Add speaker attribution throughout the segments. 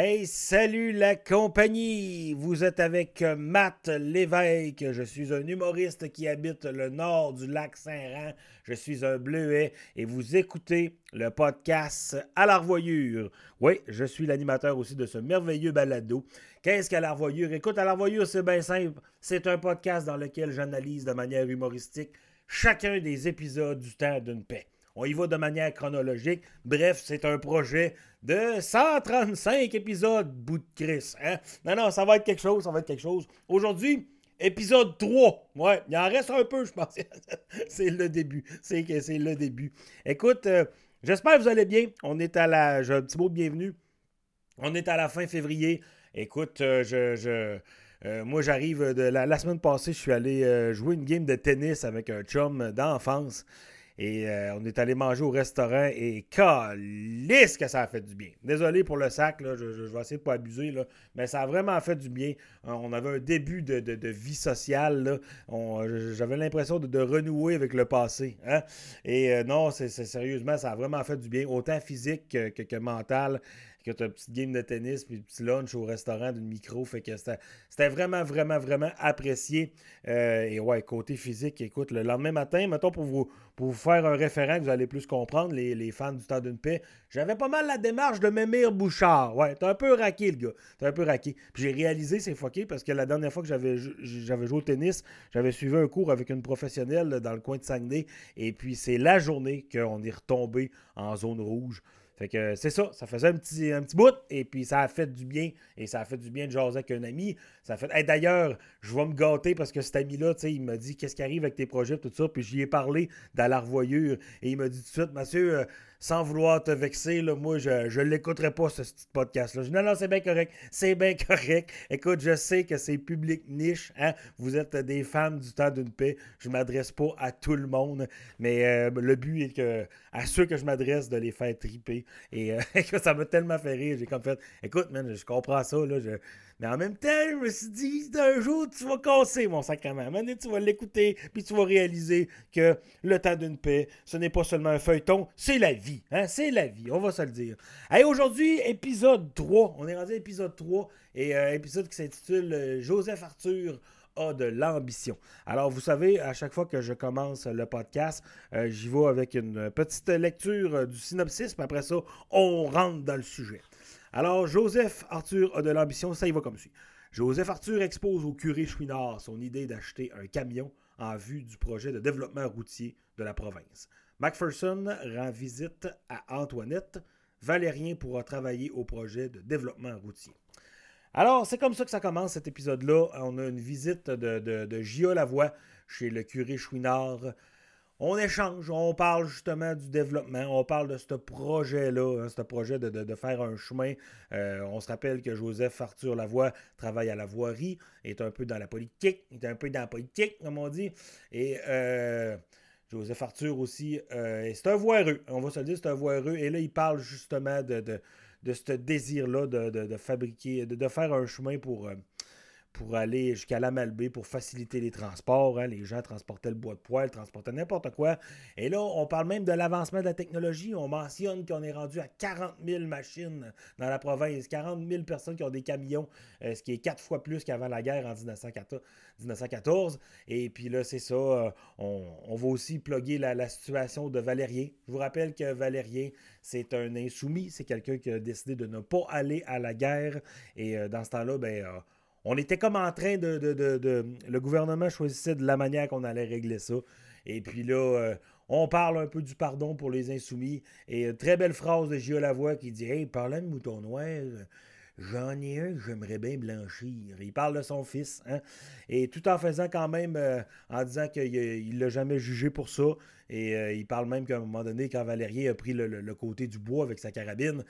Speaker 1: Hey, salut la compagnie! Vous êtes avec Matt Lévesque. Je suis un humoriste qui habite le nord du lac Saint-Rand. Je suis un bleuet et vous écoutez le podcast À l'Arvoyure. Oui, je suis l'animateur aussi de ce merveilleux balado. Qu'est-ce qu'à l'Arvoyure? Écoute, à l'Arvoyure, c'est bien simple. C'est un podcast dans lequel j'analyse de manière humoristique chacun des épisodes du temps d'une paix. On y va de manière chronologique. Bref, c'est un projet de 135 épisodes, bout de Chris. Hein? Non, non, ça va être quelque chose, ça va être quelque chose. Aujourd'hui, épisode 3. Ouais, il en reste un peu, je pense. c'est le début. C'est le début. Écoute, euh, j'espère que vous allez bien. On est à la. J'ai un petit mot de bienvenue. On est à la fin février. Écoute, euh, je. Euh, moi, j'arrive de la, semaine passée, je suis allé jouer une game de tennis avec un chum d'enfance. Et euh, on est allé manger au restaurant et calisse que ça a fait du bien. Désolé pour le sac, je, vais essayer de ne pas abuser, mais ça a vraiment fait du bien. Euh, on avait un début de, vie sociale. J'avais l'impression de, renouer avec le passé. Hein. Et euh, non, c'est sérieusement, ça a vraiment fait du bien, autant physique que, que mental que tu as une petite game de tennis puis un petit lunch au restaurant d'une micro. Fait que c'était vraiment, vraiment, vraiment apprécié. Euh, et ouais, côté physique, écoute, le lendemain matin, mettons pour vous, pour vous faire un référent que vous allez plus comprendre, les, fans du temps d'une paix, j'avais pas mal la démarche de Mémir Bouchard. Ouais, t'es un peu raqué, le gars. T'es un peu raqué. Puis j'ai réalisé, c'est foqué, parce que la dernière fois que j'avais joué au tennis, j'avais suivi un cours avec une professionnelle dans le coin de Saguenay. Et puis c'est la journée qu'on est retombé en zone rouge. Fait que c'est ça, ça faisait un petit, un petit bout, et puis ça a fait du bien, et ça a fait du bien de jaser avec un ami. Ça a fait. D'ailleurs, je vais me gâter parce que cet ami-là, tu sais, il m'a dit qu'est-ce qui arrive avec tes projets, tout ça, puis j'y ai parlé dans la revoyure, et il m'a dit tout de suite, monsieur, euh, sans vouloir te vexer, moi, je ne l'écouterai pas, ce, petit podcast-là. Je dis, non, non, c'est bien correct. C'est bien correct. Écoute, je sais que c'est public niche. Hein? Vous êtes des fans du temps d'une paix. Je ne m'adresse pas à tout le monde. Mais euh, le but est que à ceux que je m'adresse, de les faire triper. Et euh, ça m'a tellement fait rire. J'ai comme fait, écoute, man, je comprends ça. Là, je, mais en même temps, je me suis dit, un jour, tu vas casser mon sacrement. Un tu vas l'écouter, puis tu vas réaliser que le temps d'une paix, ce n'est pas seulement un feuilleton, c'est la vie. Hein? C'est la vie, on va se le dire. Allez, aujourd'hui, épisode 3. On est rendu à épisode 3, et euh, épisode qui s'intitule euh, Joseph Arthur a de l'ambition. Alors, vous savez, à chaque fois que je commence le podcast, euh, j'y vais avec une petite lecture du synopsis, puis après ça, on rentre dans le sujet. Alors, Joseph Arthur a de l'ambition, ça y va comme suit. Joseph Arthur expose au curé Chouinard son idée d'acheter un camion en vue du projet de développement routier de la province. Macpherson rend visite à Antoinette. Valérien pourra travailler au projet de développement routier. Alors, c'est comme ça que ça commence cet épisode-là. On a une visite de, de, Lavoie chez le curé Chouinard on échange, on parle justement du développement, on parle de ce projet-là, hein, ce projet de, faire un chemin. Euh, on se rappelle que Joseph Arthur Lavoie travaille à la voirie, est un peu dans la politique, est un peu dans la politique, comme on dit. Et euh, Joseph Arthur aussi, euh, c'est un voireux, on va se le dire, c'est un voireux. Et là, il parle justement de, de, ce désir-là de, fabriquer, de, faire un chemin pour pour aller jusqu'à la Malbaie pour faciliter les transports. Hein. Les gens transportaient le bois de poêle, transportaient n'importe quoi. Et là, on parle même de l'avancement de la technologie. On mentionne qu'on est rendu à 40 000 machines dans la province, 40 000 personnes qui ont des camions, euh, ce qui est quatre fois plus qu'avant la guerre en 1914. Et puis là, c'est ça. Euh, on, va aussi plugger la, situation de Valérien. Je vous rappelle que Valérien, c'est un insoumis. C'est quelqu'un qui a décidé de ne pas aller à la guerre. Et euh, dans ce temps-là, ben on était comme en train de, Le gouvernement choisissait de la manière qu'on allait régler ça. Et puis là, euh, on parle un peu du pardon pour les insoumis. Et une très belle phrase de Gilles Lavoie qui dit Hey, parlant de mouton noir, j'en ai un que j'aimerais bien blanchir. Il parle de son fils. Hein? Et tout en faisant quand même, euh, en disant qu'il ne l'a jamais jugé pour ça. Et euh, il parle même qu'à un moment donné, quand Valérien a pris le, côté du bois avec sa carabine,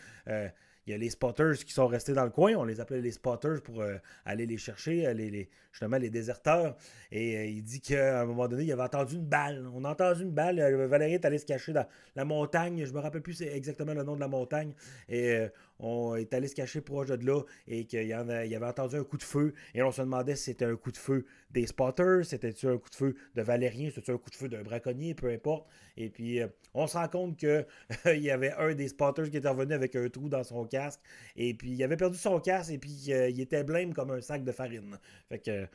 Speaker 1: il y a les spotters qui sont restés dans le coin. On les appelait les spotters pour euh, aller les chercher, aller les, justement les déserteurs. Et euh, il dit qu'à un moment donné, il avait entendu une balle. On a entendu une balle. Euh, Valérie est allé se cacher dans la montagne. Je me rappelle plus exactement le nom de la montagne. Et on est allé se cacher proche de là et qu'il y, avait entendu un coup de feu. Et on se demandait si c'était un coup de feu des spotters, c'était-tu un coup de feu de Valérien, c'était un coup de feu d'un braconnier, peu importe. Et puis, euh, on se rend compte qu'il y avait un des spotters qui était revenu avec un trou dans son casque. Et puis, il avait perdu son casque et puis il était blême comme un sac de farine. Fait que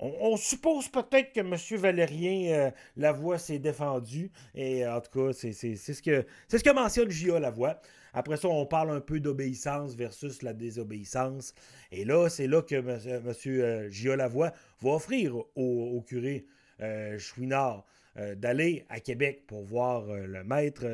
Speaker 1: on, suppose peut-être que M. Valérien euh, Lavoie s'est défendu. Et euh, en tout cas, c'est ce, que, ce que mentionne J.A. Lavoie. Après ça, on parle un peu d'obéissance versus la désobéissance. Et là, c'est là que M. Euh, J.A. Lavoie va offrir au, curé Chouinard d'aller à Québec pour voir le maître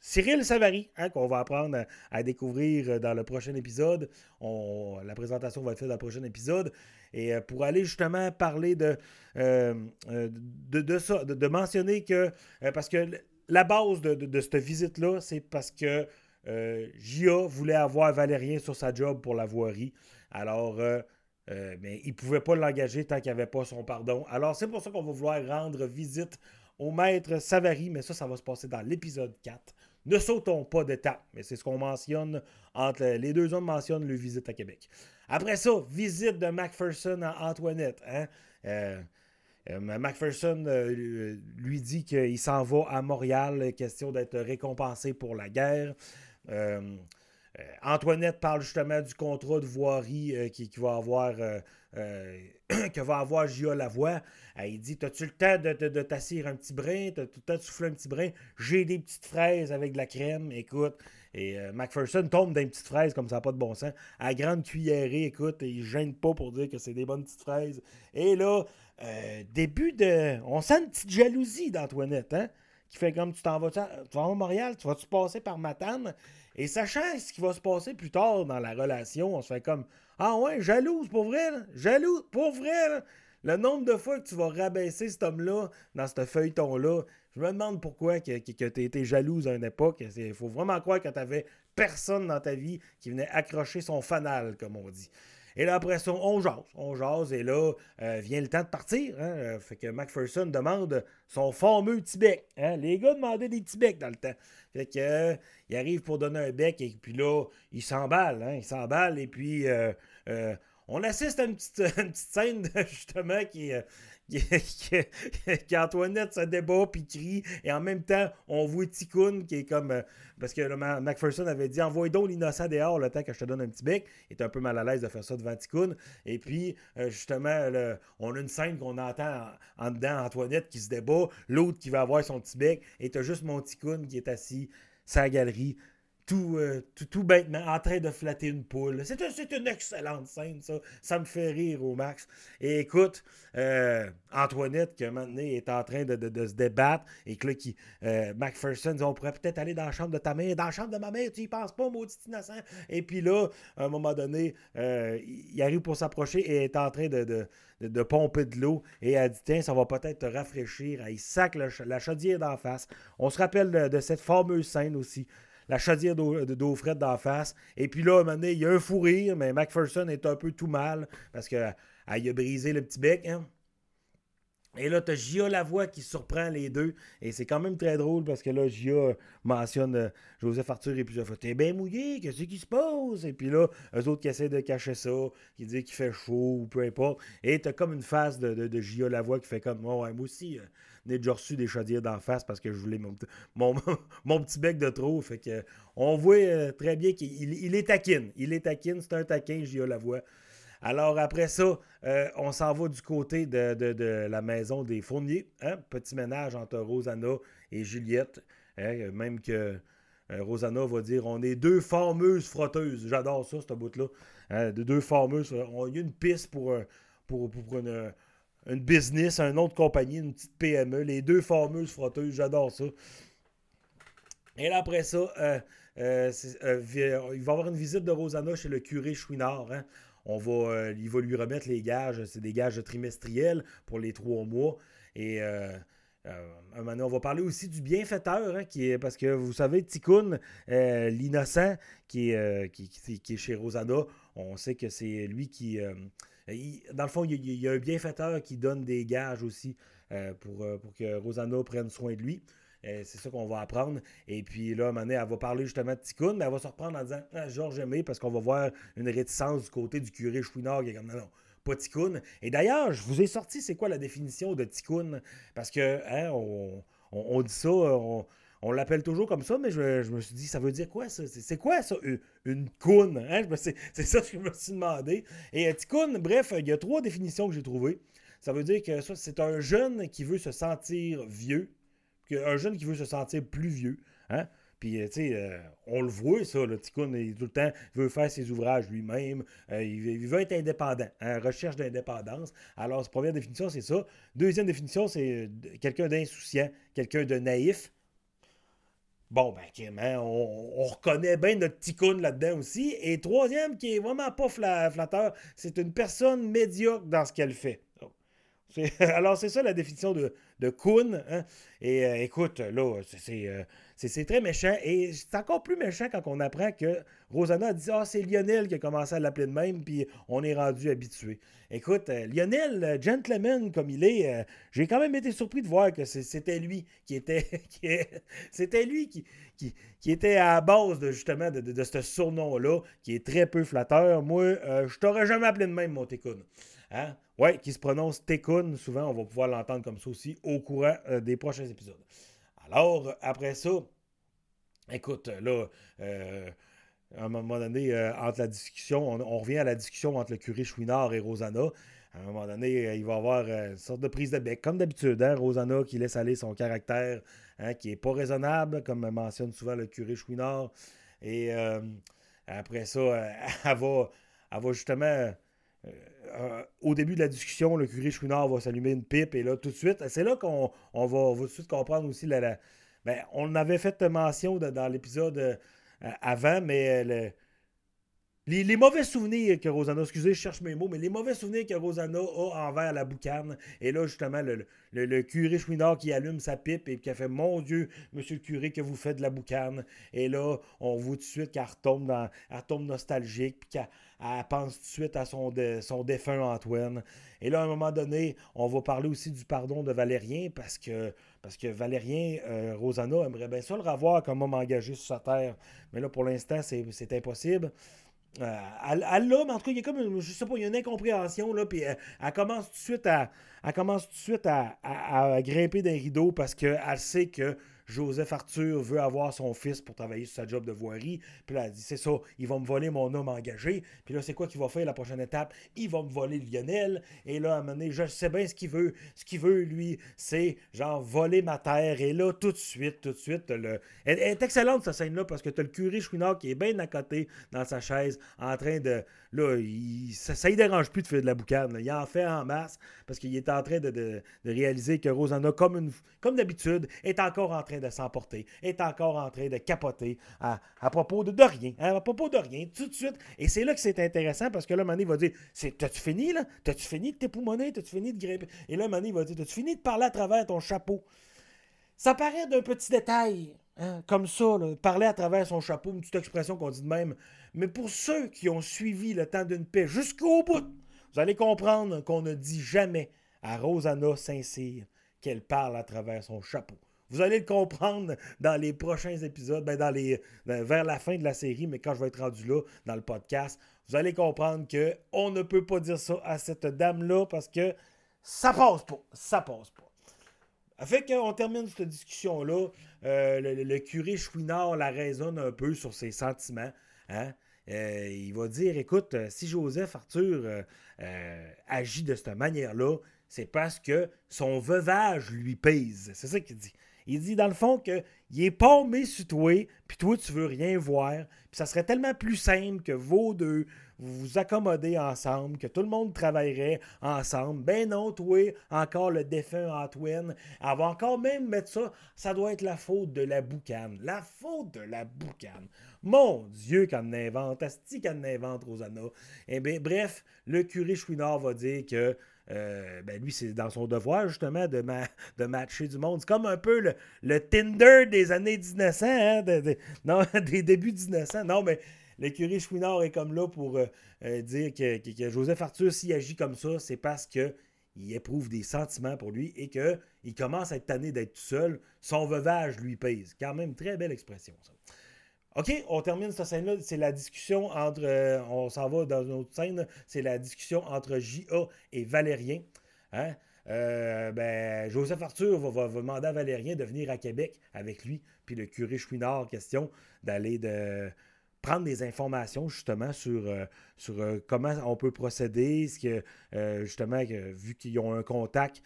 Speaker 1: Cyril Savary, hein, qu'on va apprendre à, découvrir dans le prochain épisode. la présentation va être faite dans le prochain épisode. Et euh, pour aller justement parler de, euh, euh, ça, de, mentionner que, parce que la base de, cette visite-là, c'est parce que J.A. voulait avoir Valérien sur sa job pour la voirie. Alors, mais il ne pouvait pas l'engager tant qu'il n'y avait pas son pardon. Alors, c'est pour ça qu'on va vouloir rendre visite au maître Savary, mais ça, ça va se passer dans l'épisode 4. Ne sautons pas d'étape, mais c'est ce qu'on mentionne entre les deux hommes mentionnent le visite à Québec. Après ça, visite de Macpherson à Antoinette. Hein? Euh, euh, Macpherson euh, lui dit qu'il s'en va à Montréal, question d'être récompensé pour la guerre. Antoinette parle justement du contrat de voirie qui, va avoir que va avoir J.A. Lavoie. il dit T'as-tu le temps de, t'assir un petit brin? T'as-tu le temps de souffler un petit brin? J'ai des petites fraises avec de la crème. Écoute, et euh, McPherson tombe dans une petite fraise comme ça, pas de bon sens. À grande cuillerée, écoute, il gêne pas pour dire que c'est des bonnes petites fraises. Et là, euh, début de. On sent une petite jalousie d'Antoinette, hein? Qui fait comme tu t'en vas, tu vas à Montréal, tu vas-tu passer par Matane? Et sachant ce qui va se passer plus tard dans la relation, on se fait comme Ah ouais, jalouse pour vrai, jalouse pour vrai. Le nombre de fois que tu vas rabaisser cet homme-là dans ce feuilleton-là, je me demande pourquoi que, que, tu été jalouse à une époque. Il faut vraiment croire que tu n'avais personne dans ta vie qui venait accrocher son fanal, comme on dit. Et là, après ça, on jase, on jase, et là, euh, vient le temps de partir. Hein. Euh, fait que McPherson demande son fameux Tibet. Hein. Les gars demandaient des Tibets dans le temps. Fait que, euh, il arrive pour donner un bec, et puis là, il s'emballe, hein, il s'emballe, et puis on assiste à une petite scène, justement, qui, qu'Antoinette se débat puis crie et en même temps on voit Ticoun qui est comme euh, parce que le Macpherson avait dit envoie donc l'innocent dehors le temps que je te donne un petit bec. Il est un peu mal à l'aise de faire ça devant Ticoun et puis euh, justement on a une scène qu'on entend en, dedans Antoinette qui se débat l'autre qui va avoir son petit bec. Et t'as juste mon Ticoun qui est assis sa galerie euh, tout, tout, bêtement en train de flatter une poule. C'est une excellente scène, ça. Ça me fait rire au max. Et écoute, euh, Antoinette, qui maintenant est en train de, se débattre, et que là, qui, euh, Macpherson dit on pourrait peut-être aller dans la chambre de ta mère, dans la chambre de ma mère, tu y penses pas, maudit innocent. Et puis là, à un moment donné, il arrive pour s'approcher et est en train de, de pomper de l'eau et elle dit tiens ça va peut-être te rafraîchir il sac la chaudière d'en face on se rappelle de, cette fameuse scène aussi la chaudière d'eau frette d'en face. Et puis là, à un moment donné, il y a un fou rire, mais McPherson est un peu tout mal parce qu'elle a brisé le petit bec. Hein. Et là, tu as Gia Lavoie qui surprend les deux. Et c'est quand même très drôle parce que là, Gia mentionne euh, Joseph Arthur et puis fois T'es bien mouillé, qu'est-ce qui se passe? Et puis là, eux autres qui essaient de cacher ça, qui disent qu'il fait chaud ou peu importe. Et tu as comme une face de, de, Gia Lavoie qui fait comme ouais, moi aussi, euh, j'ai déjà reçu des chaudières d'en face parce que je voulais mon, mon, petit bec de trop. Fait que on voit euh, très bien qu'il il est taquine. Il est taquine, c'est un taquin, Gia Lavoie. Alors après ça, euh, on s'en va du côté de, la maison des Fourniers. Hein? Petit ménage entre Rosanna et Juliette. Hein? Même que euh, Rosanna va dire on est deux fameuses frotteuses. J'adore ça, ce bout-là. Hein? De deux fameuses. On, a une piste pour, pour, pour une, une, business, une autre compagnie, une petite PME. Les deux fameuses frotteuses. J'adore ça. Et là, après ça, euh, il va y avoir une visite de Rosanna chez le curé Chouinard. Hein? on va, euh, il va lui remettre les gages, c'est des gages trimestriels pour les trois mois. Et euh, euh, un on va parler aussi du bienfaiteur, hein, qui est, parce que vous savez, Tikkun, l'innocent, qui, qui, est chez Rosanna, on sait que c'est lui qui. Dans le fond, il y, a, un bienfaiteur qui donne des gages aussi pour, pour que Rosanna prenne soin de lui. c'est ça qu'on va apprendre. Et puis là, donné, elle va parler justement de Ticoun, mais elle va se reprendre en disant ah, Georges Aimé, parce qu'on va voir une réticence du côté du curé Chouinard qui est comme non, non. Pas Ticoun. Et d'ailleurs, je vous ai sorti c'est quoi la définition de Ticoun. Parce que, hein, on, dit ça, on, l'appelle toujours comme ça, mais je, me suis dit, ça veut dire quoi ça? C'est quoi ça, une, coune? Hein? C'est ça que je me suis demandé. Et Ticoun, bref, il y a trois définitions que j'ai trouvées. Ça veut dire que ça, c'est un jeune qui veut se sentir vieux, un jeune qui veut se sentir plus vieux. Hein? Puis, euh, tu sais, euh, on le voit, ça, le Ticoun, il, tout le temps, veut faire ses ouvrages lui-même. Euh, il, veut être indépendant, hein, recherche d'indépendance. Alors, première définition, c'est ça. Deuxième définition, c'est quelqu'un d'insouciant, quelqu'un de naïf. Bon, ben, hein, on, reconnaît bien notre ticoun là-dedans aussi. Et troisième, qui est vraiment pas flatteur, c'est une personne médiocre dans ce qu'elle fait. Alors, c'est ça la définition de, de Kun. Hein. Et euh, écoute, là, euh, c'est très méchant. Et c'est encore plus méchant quand on apprend que Rosanna a dit Ah, c'est Lionel qui a commencé à l'appeler de même, puis on est rendu habitué. Écoute, euh, Lionel, gentleman comme il est, j'ai quand même été surpris de voir que c'était lui qui était. c'était lui qui, qui, était à la base de, justement de, ce surnom-là, qui est très peu flatteur. Moi, je t'aurais jamais appelé de même, mon Técoun. Hein? Oui, qui se prononce Tekun. Souvent, on va pouvoir l'entendre comme ça aussi au courant euh, des prochains épisodes. Alors, après ça, écoute, là, euh, à un moment donné, euh, entre la discussion, on, revient à la discussion entre le curé Chouinard et Rosanna. À un moment donné, il va y avoir une sorte de prise de bec, comme d'habitude, hein, Rosanna qui laisse aller son caractère, hein, qui n'est pas raisonnable, comme mentionne souvent le curé Chouinard. Et après ça, elle va, elle va justement euh, au début de la discussion, le curé Chouinard va s'allumer une pipe et là, tout de suite, c'est là qu'on va, tout de suite comprendre aussi la. ben, on avait fait mention dans l'épisode euh, avant, mais le, les, mauvais souvenirs que Rosanna, excusez, je cherche mes mots, mais les mauvais souvenirs que Rosanna a envers la boucane. Et là, justement, le, curé Chouinard qui allume sa pipe et qui a fait Mon Dieu, monsieur le curé, que vous faites de la boucane. Et là, on voit tout de suite qu'elle retombe, nostalgique, puis qu'elle pense tout de suite à son, son défunt Antoine. Et là, à un moment donné, on va parler aussi du pardon de Valérien, parce que, parce que Valérien, euh, Rosanna aimerait bien ça le revoir comme homme engagé sur sa terre. Mais là, pour l'instant, c'est impossible. Euh, elle, l'a, mais en tout cas, il y a comme, je sais pas, il y a une incompréhension, là, puis elle, commence tout de suite à, elle commence tout de suite à, à grimper d'un rideau parce qu'elle sait que Joseph Arthur veut avoir son fils pour travailler sur sa job de voirie. Puis là, elle dit c'est ça, il va me voler mon homme engagé. Puis là, c'est quoi qu'il va faire la prochaine étape? Il va me voler Lionel. Et là, à un moment donné, je sais bien ce qu'il veut. Ce qu'il veut, lui, c'est genre voler ma terre. Et là, tout de suite, tout de suite, le... elle, est excellente, cette scène-là, parce que tu as le curé Chouinard qui est bien à côté dans sa chaise, en train de. Là, ça, ne dérange plus de faire de la boucane. Il en fait en masse parce qu'il est en train de, réaliser que Rosanna, comme, une, comme d'habitude, est encore en train de s'emporter, est encore en train de capoter à, propos de, rien, hein, à propos de rien, tout de suite. Et c'est là que c'est intéressant parce que là, Mané va dire T'as-tu fini, là? T'as-tu fini de t'époumoner? T'as-tu fini de grimper? Et là, Mané va dire T'as-tu fini de parler à travers ton chapeau? Ça paraît d'un petit détail. Hein, comme ça, parler à travers son chapeau, une petite expression qu'on dit de même. Mais pour ceux qui ont suivi le temps d'une paix jusqu'au bout, vous allez comprendre qu'on ne dit jamais à Rosanna Saint-Cyr qu'elle parle à travers son chapeau. Vous allez le comprendre dans les prochains épisodes, ben dans les, vers la fin de la série, mais quand je vais être rendu là dans le podcast, vous allez comprendre que on ne peut pas dire ça à cette dame-là parce que ça passe pas. Ça passe pas. Fait qu'on termine cette discussion-là. Euh, le, curé Chouinard la raisonne un peu sur ses sentiments. Hein. Euh, il va dire écoute, si Joseph Arthur euh, agit de cette manière-là, c'est parce que son veuvage lui pèse. C'est ça qu'il dit. Il dit dans le fond qu'il est paumé sur toi, puis toi, tu veux rien voir. Puis ça serait tellement plus simple que vos deux, vous vous accommodez ensemble, que tout le monde travaillerait ensemble. Ben non, toi, encore le défunt Antoine, elle va encore même mettre ça, ça doit être la faute de la boucane. La faute de la boucane. Mon Dieu, qu'elle invente, asti qu'elle invente, Rosanna. Eh bien, bref, le curé Chouinard va dire que euh, ben lui, c'est dans son devoir, justement, de, matcher du monde. C'est comme un peu le, Tinder des années 1900, hein, des débuts 1900. Non, mais l'écurie Chouinard est comme là pour euh, euh, dire que, Joseph Arthur, s'il agit comme ça, c'est parce que il éprouve des sentiments pour lui et qu'il commence à être tanné d'être tout seul. Son veuvage lui pèse. Quand même, très belle expression, ça. OK, on termine cette scène-là. C'est la discussion entre. Euh, on s'en va dans une autre scène. C'est la discussion entre J.A. et Valérien. Hein? Euh, ben, Joseph Arthur va, demander à Valérien de venir à Québec avec lui. Puis le curé Chouinard, question d'aller de prendre des informations justement sur, euh, sur comment on peut procéder, ce que justement, vu qu'ils ont un contact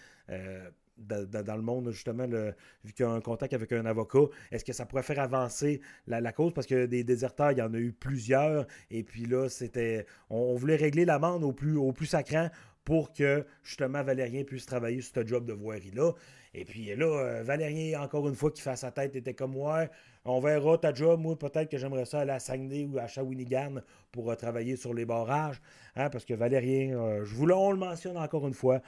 Speaker 1: dans, le monde, justement, vu qu'il y a un contact avec un avocat, est-ce que ça pourrait faire avancer la, cause? Parce que des déserteurs, il y en a eu plusieurs. Et puis là, c'était. On, voulait régler l'amende au plus, au plus sacrant pour que justement Valérien puisse travailler sur ce job de voirie-là. Et puis là, euh, Valérien, encore une fois, qui fait sa tête, était comme moi. On verra ta job. Moi, peut-être que j'aimerais ça aller à Saguenay ou à Shawinigan pour euh, travailler sur les barrages. Hein, parce que Valérien, euh, je voulais, on le mentionne encore une fois,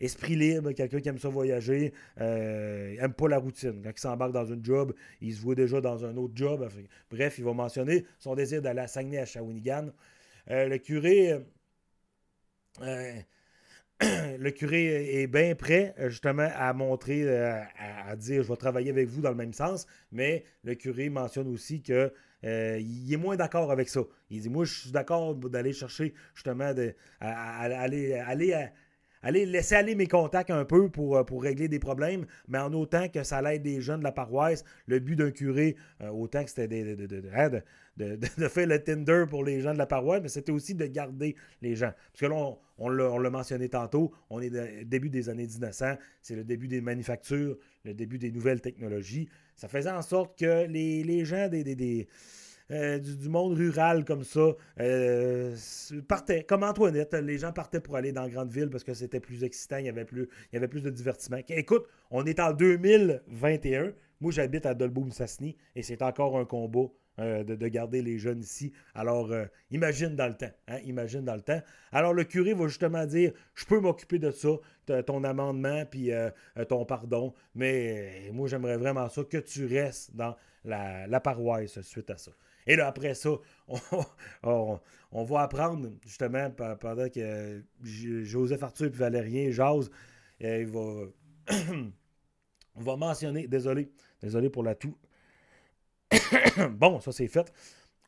Speaker 1: esprit libre, quelqu'un qui aime ça voyager, aime pas la routine. Quand il s'embarque dans une job, il se voit déjà dans un autre job. bref, il va mentionner son désir d'aller à Saguenay, à Shawinigan. le curé le curé est bien prêt, euh, justement, à montrer, euh, à, dire je vais travailler avec vous dans le même sens, mais le curé mentionne aussi que euh, il est moins d'accord avec ça. Il dit Moi, je suis d'accord d'aller chercher, justement, de, aller, aller aller laisser aller mes contacts un peu pour, pour régler des problèmes, mais en autant que ça l'aide des jeunes de la paroisse. Le but d'un curé, autant que c'était de, hein, de, faire le Tinder pour les gens de la paroisse, mais c'était aussi de garder les gens. Parce que là, on, on l'a mentionné tantôt, on est au début des années 1900, c'est le début des manufactures, le début des nouvelles technologies. Ça faisait en sorte que les, gens des, euh, du, monde rural comme ça euh, partaient, comme Antoinette, les gens partaient pour aller dans grande ville parce que c'était plus excitant, il y, avait plus, y avait plus de divertissement. Écoute, on est en 2021, moi j'habite à Dolbeau-Missassini et c'est encore un combat euh, de, garder les jeunes ici. Alors, imagine dans le temps. Hein, imagine dans le temps. Alors, le curé va justement dire Je peux m'occuper de ça, ton amendement, puis ton pardon, mais moi, j'aimerais vraiment ça que tu restes dans la, paroisse suite à ça. Et là, après ça, on, va apprendre, justement, pendant que Joseph Arthur et Valérien jasent, il va, on va mentionner, désolé, désolé pour la toux, bon, ça c'est fait.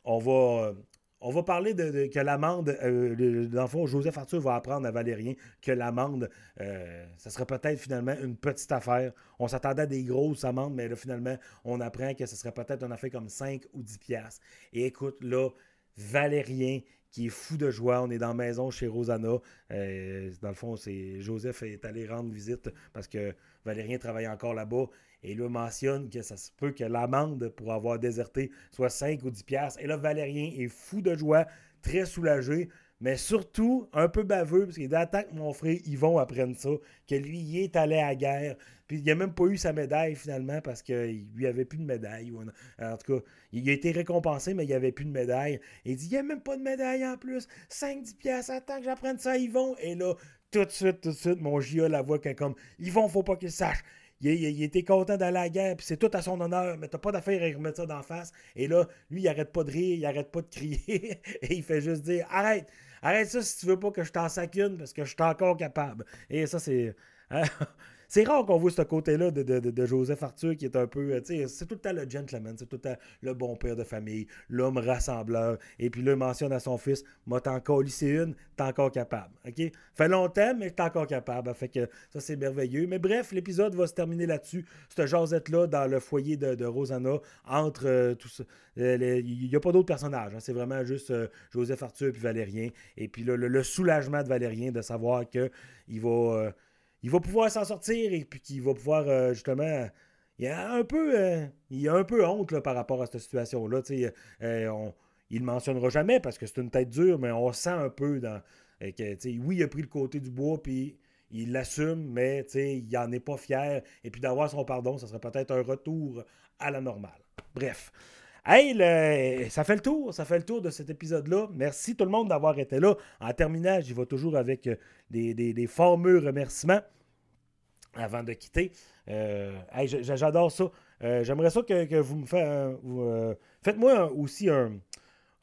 Speaker 1: On va, on va parler de, que l'amende, euh, dans le fond, Joseph Arthur va apprendre à Valérien que l'amende, euh, ça serait peut-être finalement une petite affaire. On s'attendait à des grosses amendes, mais là, finalement, on apprend que ce serait peut-être une affaire comme 5 ou 10 piastres. Et écoute, là, Valérien, qui est fou de joie. On est dans la maison chez Rosanna. Euh, dans le fond, c'est Joseph est allé rendre visite parce que Valérien travaille encore là-bas. Et là, mentionne que ça se peut que l'amende pour avoir déserté soit 5 ou 10 piastres. Et là, Valérien est fou de joie, très soulagé, mais surtout un peu baveux, parce qu'il attend que mon frère Yvon apprenne ça, que lui, il est allé à la guerre. Puis il n'a même pas eu sa médaille finalement parce qu'il lui avait plus de médaille. En tout cas, il a été récompensé, mais il n'y avait plus de médaille. Il dit il n'y a même pas de médaille en plus. 5-10 piastres, attends que j'apprenne ça Yvon. Et là, tout de suite, tout de suite, mon J.A. la voix comme Yvon, faut pas qu'il sache il, était content d'aller à la guerre, puis c'est tout à son honneur, mais t'as pas d'affaire à remettre ça d'en face. Et là, lui, il arrête pas de rire, il arrête pas de crier, et il fait juste dire Arrête, arrête ça si tu veux pas que je t'en sac une, parce que je suis encore capable. Et ça, c'est. C'est rare qu'on voit ce côté-là de, Joseph Arthur qui est un peu. C'est tout le temps le gentleman, c'est tout le temps le bon père de famille, l'homme rassembleur. Et puis là, il mentionne à son fils Moi, t'es encore lycée une, t'es encore capable. OK? Fait longtemps, mais t'es encore capable. Fait que ça, c'est merveilleux. Mais bref, l'épisode va se terminer là-dessus. Cette Josette-là, dans le foyer de, Rosanna, entre euh, tout ça. Euh, il n'y a pas d'autres personnages. Hein. c'est vraiment juste euh, Joseph Arthur et Valérien. Et puis le, le, soulagement de Valérien de savoir qu'il va il va pouvoir s'en sortir et puis qu'il va pouvoir euh, justement. Il a un peu, euh, a un peu honte par rapport à cette situation-là. Euh, il ne mentionnera jamais parce que c'est une tête dure, mais on sent un peu dans. Que, oui, il a pris le côté du bois, puis il l'assume, mais il n'en est pas fier. Et puis d'avoir son pardon, ça serait peut-être un retour à la normale. Bref. Hey, ça fait le tour, ça fait le tour de cet épisode-là. Merci tout le monde d'avoir été là. En terminant, j'y vais toujours avec des, des fameux remerciements avant de quitter. Euh, j'adore ça. Euh, j'aimerais ça que, vous me faites. Euh, faites-moi aussi un,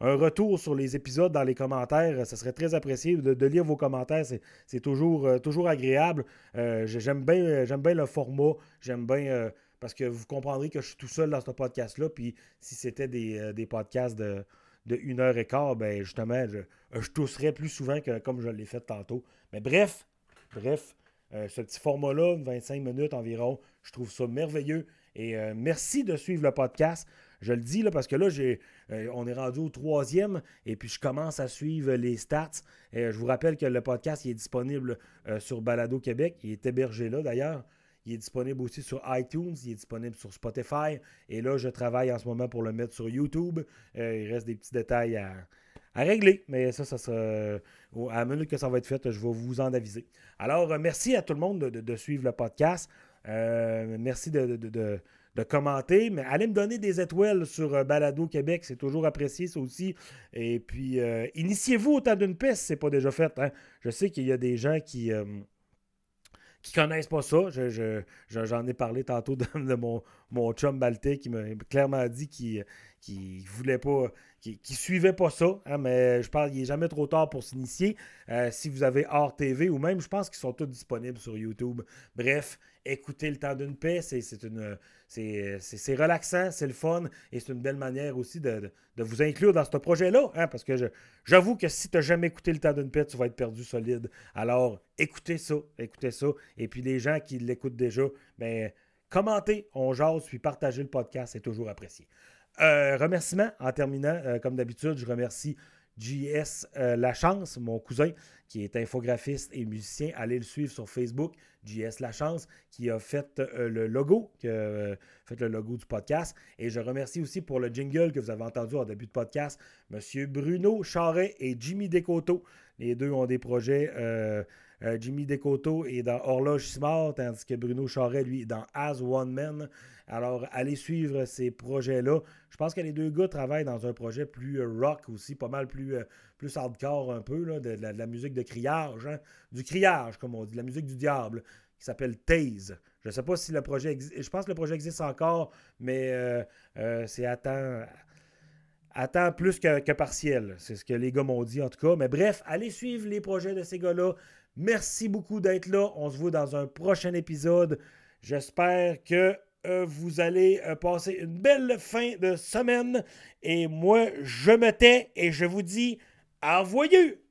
Speaker 1: retour sur les épisodes dans les commentaires. Ça serait très apprécié de, lire vos commentaires. C'est toujours, toujours agréable. j'aime bien, bien le format. J'aime bien parce que vous comprendrez que je suis tout seul dans ce podcast-là. Puis si c'était des, podcasts de, de une heure et quart, ben justement, je, je tousserais plus souvent que comme je l'ai fait tantôt. Mais bref, bref, euh, ce petit format-là, 25 minutes environ, je trouve ça merveilleux. Et euh, merci de suivre le podcast. Je le dis là, parce que là, j'ai, euh, on est rendu au troisième et puis je commence à suivre les stats. je vous rappelle que le podcast est disponible sur Balado Québec. Il est hébergé là d'ailleurs. Il est disponible aussi sur iTunes, il est disponible sur Spotify. Et là, je travaille en ce moment pour le mettre sur YouTube. il reste des petits détails à, régler. Mais ça, ça sera. À la minute que ça va être fait, je vais vous en aviser. Alors, euh, merci à tout le monde de, suivre le podcast. Euh, merci de, commenter. Mais allez me donner des étoiles sur euh, Balado Québec. C'est toujours apprécié, ça aussi. Et puis, initiez-vous au temps d'une piste, c'est pas déjà fait. Hein. Je sais qu'il y a des gens qui qui connaissent pas ça. j'en ai parlé tantôt de, mon, mon chum Balté qui m'a clairement dit qu'il qui voulait pas, qui, qui suivait pas ça, hein, mais je parle, il n'est jamais trop tard pour s'initier. Euh, si vous avez hors TV ou même, je pense qu'ils sont tous disponibles sur YouTube. Bref, écoutez le temps d'une paix, c'est une c'est relaxant, c'est le fun et c'est une belle manière aussi de, vous inclure dans ce projet-là. Hein, parce que j'avoue que si tu n'as jamais écouté le temps d'une paix, tu vas être perdu solide. Alors, écoutez ça, écoutez ça. Et puis les gens qui l'écoutent déjà, ben, commentez, on jase, puis partagez le podcast, c'est toujours apprécié. Euh, remerciement en terminant, euh, comme d'habitude, je remercie JS euh, Lachance, mon cousin, qui est infographiste et musicien. Allez le suivre sur Facebook, JS Lachance, qui a fait le logo, a fait le logo du podcast. Et je remercie aussi pour le jingle que vous avez entendu au début de podcast, M. Bruno Charret et Jimmy Descoteaux. Les deux ont des projets. Jimmy Descoteaux est dans Horloge Smart, tandis que Bruno Charret, lui, est dans As One Man. Alors, allez suivre ces projets-là. Je pense que les deux gars travaillent dans un projet plus euh, rock aussi, pas mal plus, euh, plus hardcore un peu, de, la, musique de criage, hein. du criage, comme on dit, de la musique du diable, qui s'appelle Tase. Je ne sais pas si le projet existe. Je pense que le projet existe encore, mais euh, c'est à temps, plus que, que partiel. C'est ce que les gars m'ont dit en tout cas. Mais bref, allez suivre les projets de ces gars-là. Merci beaucoup d'être là. On se voit dans un prochain épisode. J'espère que euh, vous allez euh, passer une belle fin de semaine. Et moi, je me tais et je vous dis, envoyez